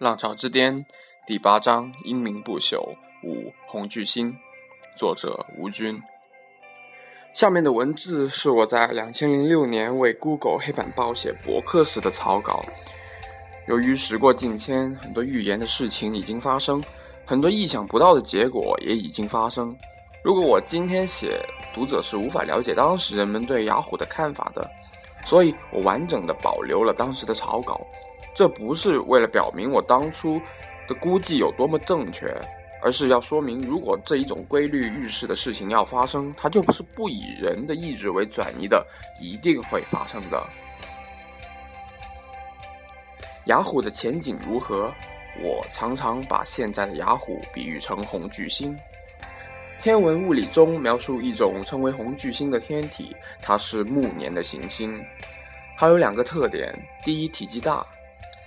浪潮之巅第八章：英名不朽。五红巨星，作者吴军。下面的文字是我在两千零六年为 Google 黑板报写博客时的草稿。由于时过境迁，很多预言的事情已经发生，很多意想不到的结果也已经发生。如果我今天写，读者是无法了解当时人们对雅虎的看法的，所以我完整的保留了当时的草稿。这不是为了表明我当初的估计有多么正确，而是要说明，如果这一种规律预示的事情要发生，它就不是不以人的意志为转移的，一定会发生的。雅虎的前景如何？我常常把现在的雅虎比喻成红巨星。天文物理中描述一种称为红巨星的天体，它是暮年的行星，它有两个特点：第一，体积大。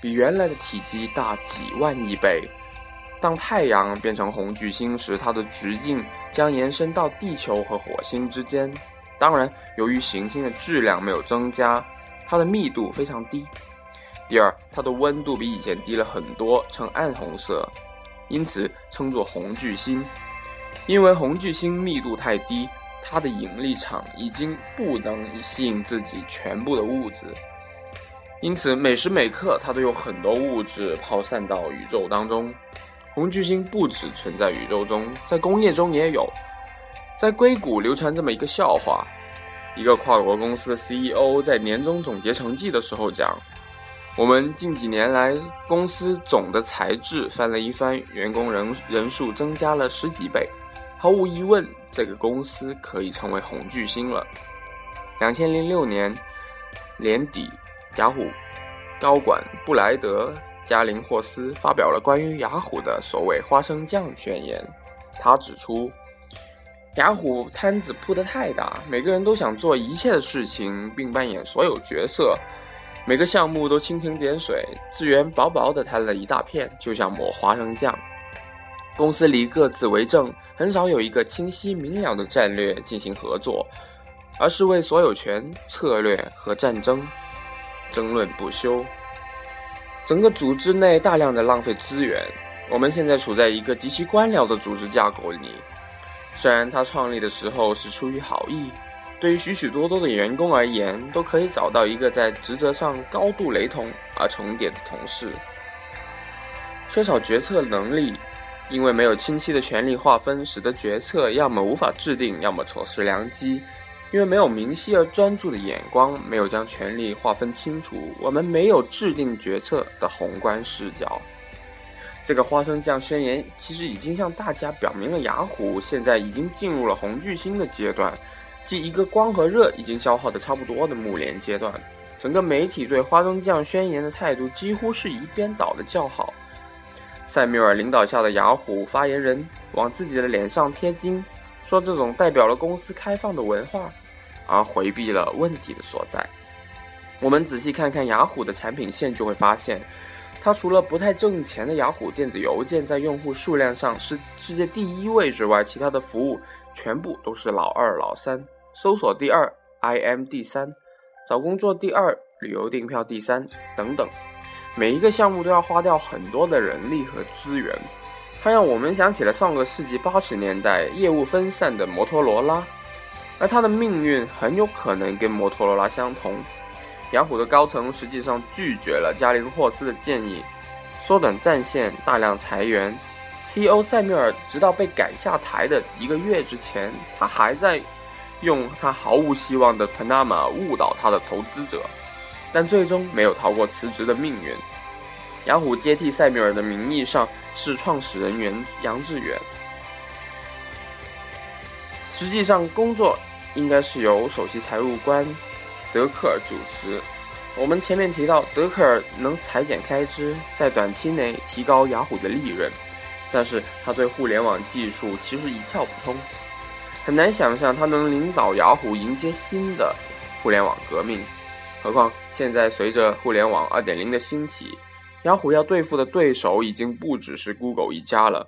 比原来的体积大几万亿倍。当太阳变成红巨星时，它的直径将延伸到地球和火星之间。当然，由于行星的质量没有增加，它的密度非常低。第二，它的温度比以前低了很多，呈暗红色，因此称作红巨星。因为红巨星密度太低，它的引力场已经不能吸引自己全部的物质。因此，每时每刻，它都有很多物质抛散到宇宙当中。红巨星不只存在宇宙中，在工业中也有。在硅谷流传这么一个笑话：一个跨国公司的 CEO 在年终总结成绩的时候讲：“我们近几年来，公司总的财制翻了一番，员工人人数增加了十几倍。毫无疑问，这个公司可以成为红巨星了。”两千零六年年底。雅虎高管布莱德加林霍斯发表了关于雅虎的所谓“花生酱”宣言。他指出，雅虎摊子铺得太大，每个人都想做一切的事情，并扮演所有角色，每个项目都蜻蜓点水，资源薄薄的摊了一大片，就像抹花生酱。公司里各自为政，很少有一个清晰明了的战略进行合作，而是为所有权、策略和战争。争论不休，整个组织内大量的浪费资源。我们现在处在一个极其官僚的组织架构里。虽然它创立的时候是出于好意，对于许许多多的员工而言，都可以找到一个在职责上高度雷同而重叠的同事。缺少决策能力，因为没有清晰的权力划分，使得决策要么无法制定，要么错失良机。因为没有明晰而专注的眼光，没有将权力划分清楚，我们没有制定决策的宏观视角。这个花生酱宣言其实已经向大家表明了，雅虎现在已经进入了红巨星的阶段，即一个光和热已经消耗的差不多的暮年阶段。整个媒体对花生酱宣言的态度几乎是一边倒的叫好。塞缪尔领导下的雅虎发言人往自己的脸上贴金，说这种代表了公司开放的文化。而回避了问题的所在。我们仔细看看雅虎的产品线，就会发现，它除了不太挣钱的雅虎电子邮件在用户数量上是世界第一位之外，其他的服务全部都是老二、老三。搜索第二，IM 第三，找工作第二，旅游订票第三，等等。每一个项目都要花掉很多的人力和资源，它让我们想起了上个世纪八十年代业务分散的摩托罗拉。而他的命运很有可能跟摩托罗拉相同。雅虎的高层实际上拒绝了加林霍斯的建议，缩短战线，大量裁员。CEO 塞缪尔直到被赶下台的一个月之前，他还在用他毫无希望的 Panama 误导他的投资者，但最终没有逃过辞职的命运。雅虎接替塞缪尔的名义上是创始人员杨致远。实际上，工作应该是由首席财务官德克尔主持。我们前面提到，德克尔能裁减开支，在短期内提高雅虎的利润，但是他对互联网技术其实一窍不通，很难想象他能领导雅虎迎接新的互联网革命。何况现在随着互联网2.0的兴起，雅虎要对付的对手已经不只是 Google 一家了。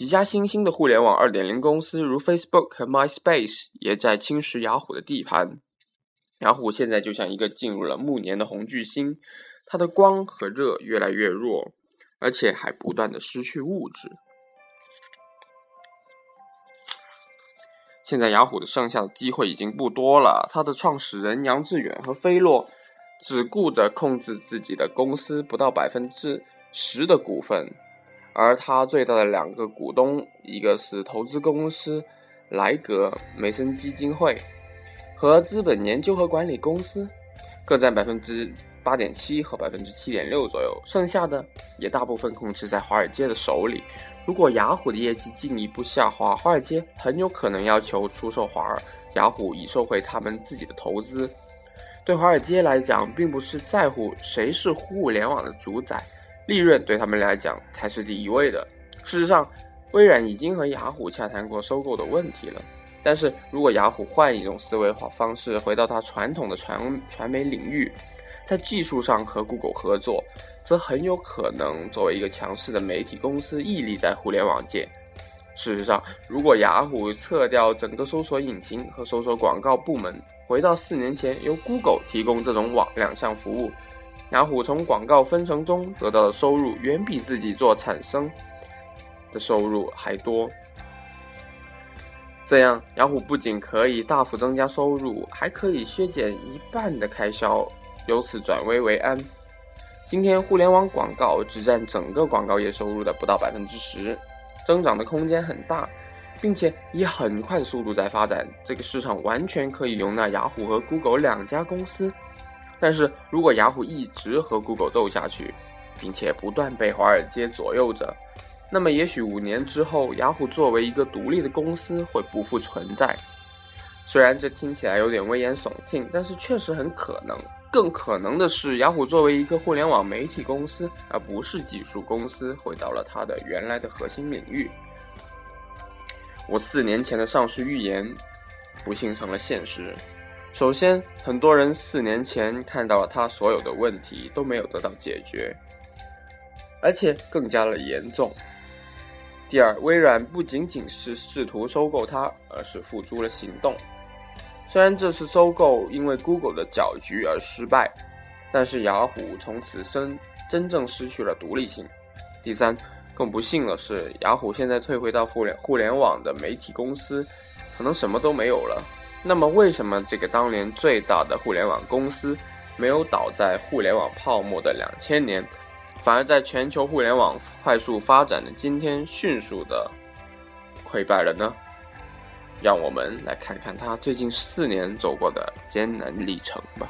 几家新兴的互联网2.0公司，如 Facebook 和 MySpace，也在侵蚀雅虎的地盘。雅虎现在就像一个进入了暮年的红巨星，它的光和热越来越弱，而且还不断的失去物质。现在雅虎的剩下的机会已经不多了。它的创始人杨致远和菲洛只顾着控制自己的公司不到百分之十的股份，而他最大的两个股东，一个是投资公司莱格梅森基金会和资本研究和管理公司，各占百分之八点七和百分之七点六左右，剩下的也大部分控制在华尔街的手里。如果雅虎的业绩进一步下滑，华尔街很有可能要求出售华尔雅虎以收回他们自己的投资。对华尔街来讲，并不是在乎谁是互联网的主宰，利润对他们来讲才是第一位的。事实上，微软已经和雅虎洽谈过收购的问题了。但是如果雅虎换一种思维方式，回到它传统的传传媒领域，在技术上和 Google 合作。则很有可能作为一个强势的媒体公司屹立在互联网界。事实上，如果雅虎撤掉整个搜索引擎和搜索广告部门，回到四年前由 Google 提供这种网两项服务，雅虎从广告分成中得到的收入远比自己做产生的收入还多。这样，雅虎不仅可以大幅增加收入，还可以削减一半的开销，由此转危为安。今天，互联网广告只占整个广告业收入的不到百分之十，增长的空间很大，并且以很快的速度在发展。这个市场完全可以容纳雅虎和 Google 两家公司。但是如果雅虎一直和 Google 斗下去，并且不断被华尔街左右着，那么也许五年之后，雅虎作为一个独立的公司会不复存在。虽然这听起来有点危言耸听，但是确实很可能。更可能的是，雅虎作为一个互联网媒体公司，而不是技术公司，回到了它的原来的核心领域。我四年前的上述预言，不幸成了现实。首先，很多人四年前看到了它所有的问题都没有得到解决，而且更加的严重。第二，微软不仅仅是试图收购它，而是付诸了行动。虽然这次收购因为 Google 的搅局而失败，但是雅虎从此生真正失去了独立性。第三，更不幸的是，雅虎现在退回到互联互联网的媒体公司，可能什么都没有了。那么，为什么这个当年最大的互联网公司没有倒在互联网泡沫的两千年，反而在全球互联网快速发展的今天迅速的溃败了呢？让我们来看看他最近四年走过的艰难历程吧。